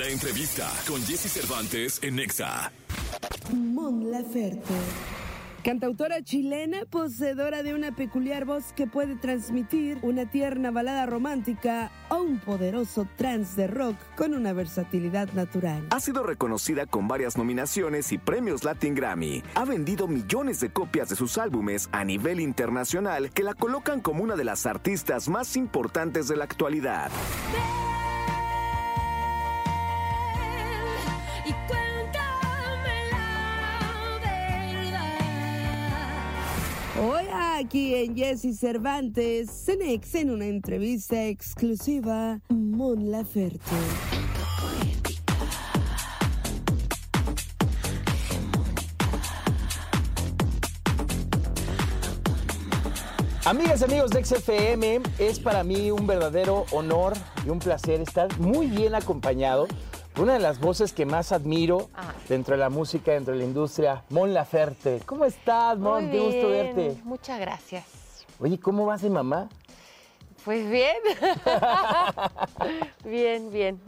La entrevista con Jesse Cervantes en Nexa. Mon Laferte. Cantautora chilena, poseedora de una peculiar voz que puede transmitir una tierna balada romántica o un poderoso trance de rock con una versatilidad natural. Ha sido reconocida con varias nominaciones y premios Latin Grammy. Ha vendido millones de copias de sus álbumes a nivel internacional que la colocan como una de las artistas más importantes de la actualidad. Aquí en Jesse Cervantes, Cenex en una entrevista exclusiva, Mon Laferte. Amigas amigos de XFM, es para mí un verdadero honor y un placer estar muy bien acompañado una de las voces que más admiro Ah. dentro de la música, dentro de la industria, Mon Laferte. ¿Cómo estás, Mon? Muy Qué gusto verte. Muchas gracias. Oye, ¿cómo vas de mamá? Pues bien. bien, bien.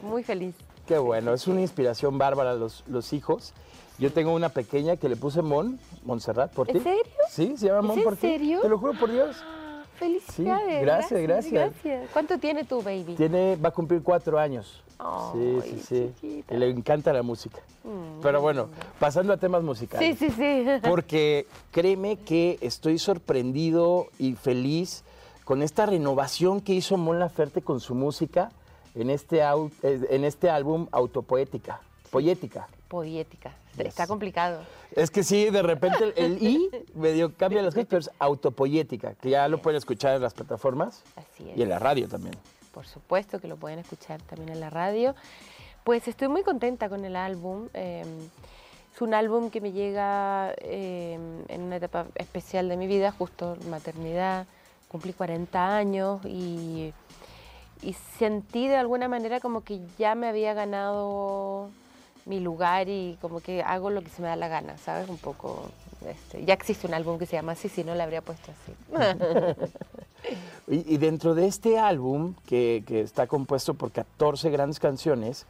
Muy feliz. Qué bueno, es una inspiración bárbara los, los hijos. Yo tengo una pequeña que le puse Mon, Montserrat, por ti. ¿En serio? Sí, se llama ¿Es Mon en por ti. serio? Te lo juro por Dios. Ah, Felicidades. gracias, gracias. gracias. ¿Cuánto tiene tu baby? Tiene, va a cumplir cuatro años. Ay, sí, sí, sí. chiquita. Y le encanta la música. Pero bueno, pasando a temas musicales. Sí, sí, sí. Porque créeme que estoy sorprendido y feliz con esta renovación que hizo Mon Laferte con su música en este, eh, en este álbum Autopoética. Poética. Poética. Yes. Está complicado. Es que sí, de repente el, el I medio cambia las cosas, pero es autopoética, que ya lo pueden escuchar en las plataformas Así es. y en la radio también. Por supuesto que lo pueden escuchar también en la radio. Pues estoy muy contenta con el álbum. eh, es un álbum que me llega eh, en una etapa especial de mi vida, justo maternidad. Cumplí 40 años y, y sentí de alguna manera como que ya me había ganado mi lugar y como que hago lo que se me da la gana, ¿sabes? Un poco. este, ya existe un álbum que se llama así, si no le habría puesto así. Y, dentro de este álbum, que, está compuesto por 14 grandes canciones,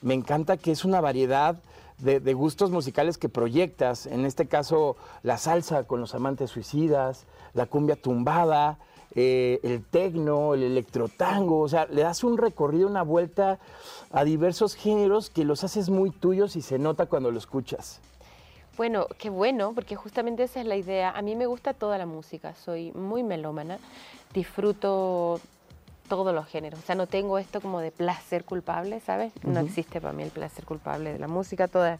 me encanta que es una variedad de, de gustos musicales que proyectas. En este caso, la salsa con los amantes suicidas, la cumbia tumbada, eh, el tecno, el electrotango. O sea, le das un recorrido, una vuelta a diversos géneros que los haces muy tuyos y se nota cuando lo escuchas. Bueno, qué bueno, porque justamente esa es la idea. A mí me gusta toda la música, soy muy melómana, disfruto todos los géneros. O sea, no tengo esto como de placer culpable, ¿sabes? No existe para mí el placer culpable de la música, toda,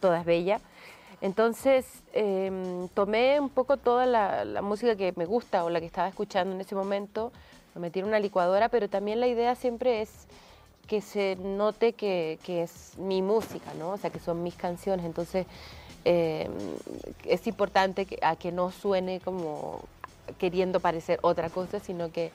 toda es bella. Entonces, em, tomé un poco toda la, la música que me gusta o la que estaba escuchando en ese momento, lo metí en una licuadora, pero también la idea siempre es que se note que, que es mi música, ¿no? O sea, que son mis canciones. Entonces, eh, es importante que, a que no suene como queriendo parecer otra cosa, sino que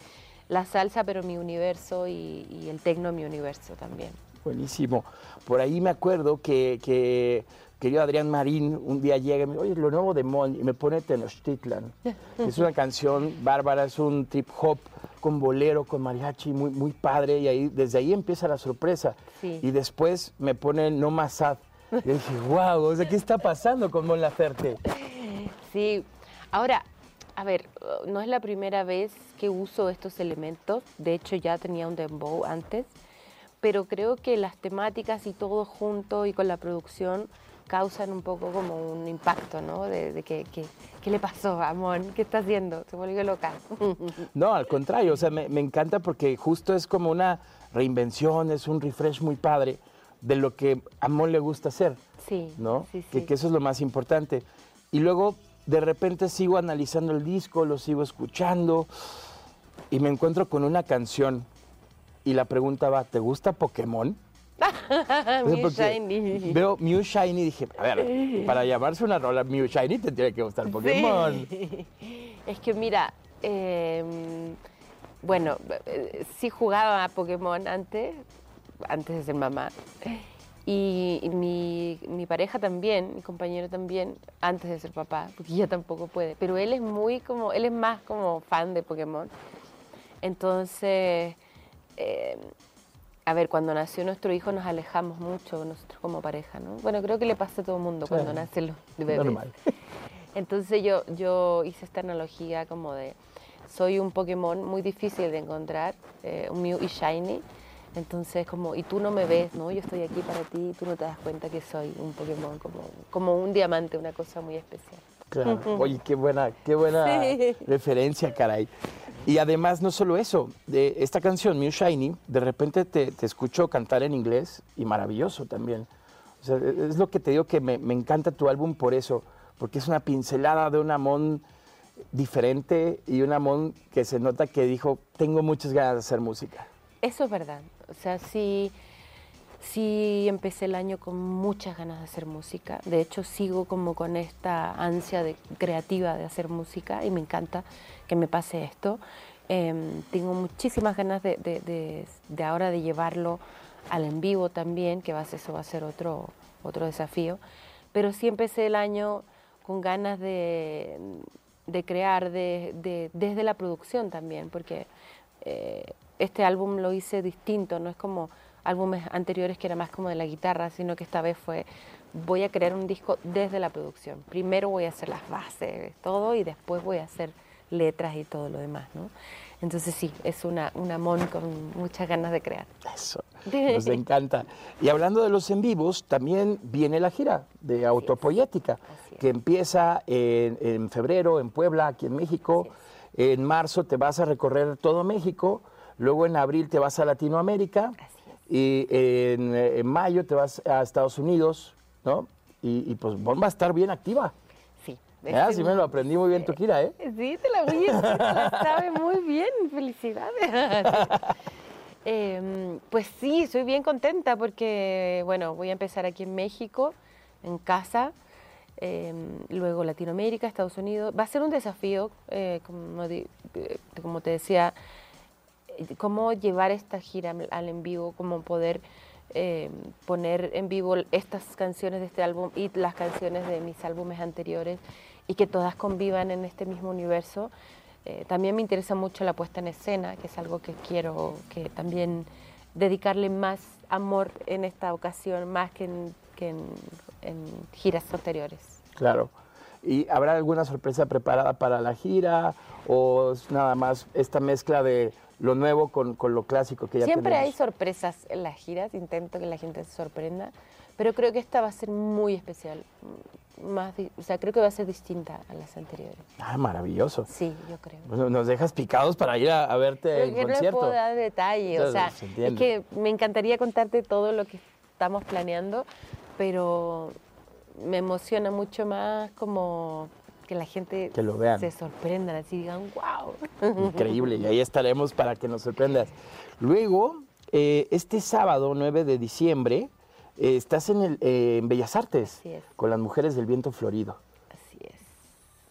la salsa, pero mi universo y, y el tecno mi universo también. Buenísimo. Por ahí me acuerdo que, que querido Adrián Marín un día llega y me dice, oye, lo nuevo de Mon, y me pone Tenochtitlan. es una canción bárbara, es un trip hop con bolero, con mariachi, muy, muy padre, y ahí, desde ahí empieza la sorpresa. Sí. Y después me pone No Más Sad. Yo dije, wow, o sea, ¿qué está pasando con Mon Laferte? Sí, ahora, a ver, no es la primera vez que uso estos elementos, de hecho ya tenía un dembow antes, pero creo que las temáticas y todo junto y con la producción causan un poco como un impacto, ¿no? De, de que, que- ¿qué le pasó, Amón? ¿Qué está haciendo? Se volvió loca. No, al contrario, o sea, me, me encanta porque justo es como una reinvención, es un refresh muy padre de lo que a Mon le gusta hacer. Sí, ¿no? sí, Que, sí. que eso es lo más importante. Y luego, de repente, sigo analizando el disco, lo sigo escuchando y me encuentro con una canción. Y la pregunta va, ¿te gusta Pokémon? Porque shiny. Veo Mew Shiny y dije, a ver, para llamarse una rola Mew Shiny te tiene que gustar Pokémon. Sí. Es que mira, eh, bueno, eh, sí jugaba a Pokémon antes, antes de ser mamá. Y, y mi, mi pareja también, mi compañero también, antes de ser papá, porque ella tampoco puede. Pero él es muy como, él es más como fan de Pokémon. Entonces, eh, a ver, cuando nació nuestro hijo nos alejamos mucho nosotros como pareja, ¿no? Bueno, creo que le pasa a todo el mundo Sí. cuando nacen los bebés. Normal. Entonces yo, yo hice esta analogía como de, soy un Pokémon muy difícil de encontrar, eh, un Mew y Shiny, entonces como, y tú no me ves, ¿no? Yo estoy aquí para ti y tú no te das cuenta que soy un Pokémon, como, como un diamante, una cosa muy especial. Claro. Oye, qué buena, qué buena Sí. referencia, caray. Y además, no solo eso, de esta canción, Mew Shiny, de repente te, te escucho cantar en inglés y maravilloso también. O sea, e, es lo que te digo que me, me encanta tu álbum por eso, porque es una pincelada de un Amón diferente y un Amón que se nota que dijo, tengo muchas ganas de hacer música. Eso es verdad. O sea, sí, sí empecé el año con muchas ganas de hacer música. De hecho, sigo como con esta ansia de, creativa de hacer música y me encanta que me pase esto. Em, tengo muchísimas ganas de, de- de- ahora de llevarlo al en vivo también, que va a ser, eso va a ser otro, otro desafío. Pero sí empecé el año con ganas de, crear de- de- desde la producción también, porque eh, este álbum lo hice distinto, no es como álbumes anteriores que era más como de la guitarra, sino que esta vez fue, voy a crear un disco desde la producción. Primero voy a hacer las bases, todo, y después voy a hacer letras y todo lo demás, ¿no? Entonces sí, es una, una mon con muchas ganas de crear. Eso, nos encanta. Y hablando de los en vivos, también viene la gira de Autopoyética, es. que empieza en, en febrero en Puebla, aquí en México. En marzo te vas a recorrer todo México, luego en abril te vas a Latinoamérica y en, en mayo te vas a Estados Unidos, ¿no? Y, y pues Bon va a estar bien activa. Sí. Este- sí me lo aprendí muy bien tu gira, ¿eh? Sí, te la voy a decir, te la sabe muy bien, felicidades. Em, pues sí, estoy bien contenta porque, bueno, voy a empezar aquí en México, en casa, em, luego Latinoamérica, Estados Unidos. Va a ser un desafío, eh, como, eh, como te decía, cómo llevar esta gira al- en vivo, cómo poder eh, poner en vivo estas canciones de este álbum y las canciones de mis álbumes anteriores y que todas convivan en este mismo universo. Eh, también me interesa mucho la puesta en escena, que es algo que quiero que también dedicarle más amor en esta ocasión, más que en, que en- en giras anteriores. Claro. ¿Y habrá alguna sorpresa preparada para la gira o es nada más esta mezcla de lo nuevo con, con lo clásico que ya Siempre hay tenemos? sorpresas en las giras, intento que la gente se sorprenda, pero creo que esta va a ser muy especial. mm, Más, o sea, creo que va a ser distinta a las anteriores. Ah, maravilloso. Sí, yo creo. Bueno, nos dejas picados para ir a, a verte Pero en que no concierto. puedo dar detalle, o sea, se es que me encantaría contarte todo lo que estamos planeando, pero me emociona mucho más como que la gente Que lo vean. se sorprendan, así digan, wow. Increíble, y ahí estaremos para que nos sorprendas. Luego, eh, este sábado 9 de diciembre, eh, estás en, el, eh, en Bellas Artes con las mujeres del viento florido. Así es.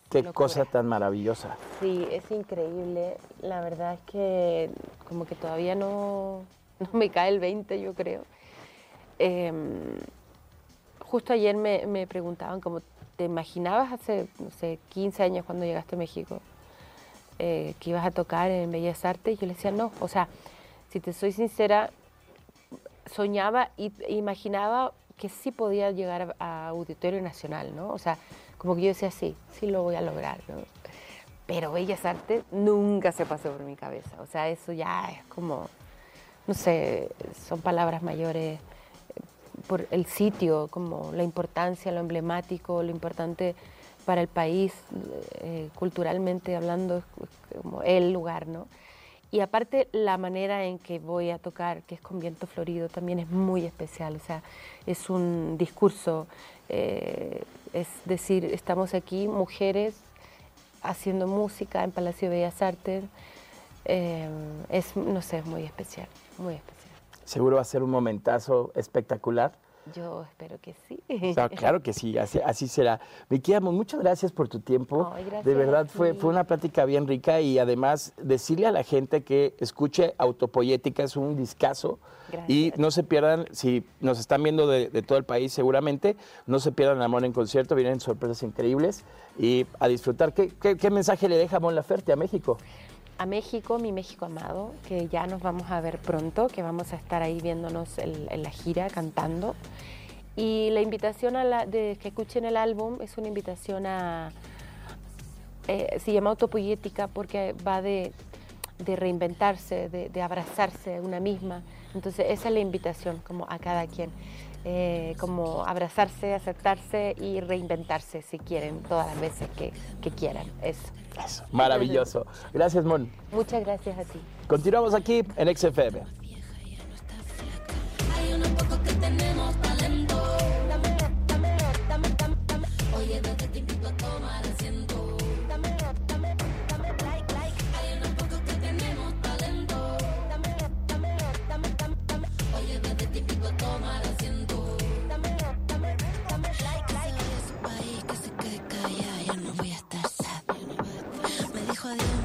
Qué Locura. cosa tan maravillosa. Sí, es increíble. La verdad es que como que todavía no, no me cae el 20, yo creo. Em, justo ayer me, me preguntaban, como, ¿te imaginabas hace, no sé, 15 años cuando llegaste a México eh, que ibas a tocar en Bellas Artes? Yo le decía, no. O sea, si te soy sincera, soñaba y e imaginaba que sí podía llegar a, a Auditorio Nacional, ¿no? O sea, como que yo decía, sí, sí lo voy a lograr, ¿no? Pero Bellas Artes nunca se pasó por mi cabeza. O sea, eso ya es como, no sé, son palabras mayores por el sitio, como la importancia, lo emblemático, lo importante para el país, eh, culturalmente hablando, es como el lugar, ¿no? Y aparte la manera en que voy a tocar, que es con viento florido, también es muy especial. O sea, es un discurso, eh, es decir, estamos aquí, mujeres, haciendo música en Palacio de Bellas Artes. Eh, es, no sé, es muy especial, muy especial. Seguro va a ser un momentazo espectacular. Yo espero que sí. O sea, claro que sí, así, así será. Vicky muchas gracias por tu tiempo. Ay, de verdad fue, fue una plática bien rica y además decirle a la gente que escuche Autopoyética, es un discazo. Y Gracias. no se pierdan, si nos están viendo de, de todo el país seguramente, no se pierdan Amor en concierto, vienen sorpresas increíbles y a disfrutar. ¿Qué, qué, qué mensaje le deja Mon Laferte a México? A México, mi México amado, que ya nos vamos a ver pronto, que vamos a estar ahí viéndonos en, la gira cantando. Y la invitación a la, de que escuchen el álbum es una invitación a... eh, se llama autopoética porque va de, de reinventarse, de, de abrazarse una misma. Entonces esa es la invitación como a cada quien, eh, como abrazarse, aceptarse y reinventarse si quieren, todas las veces que, quieran. Eso. Eso, maravilloso. Gracias, Mon. Muchas gracias a ti. Continuamos aquí en XFM. Oye, te invito a tomar asiento. for you.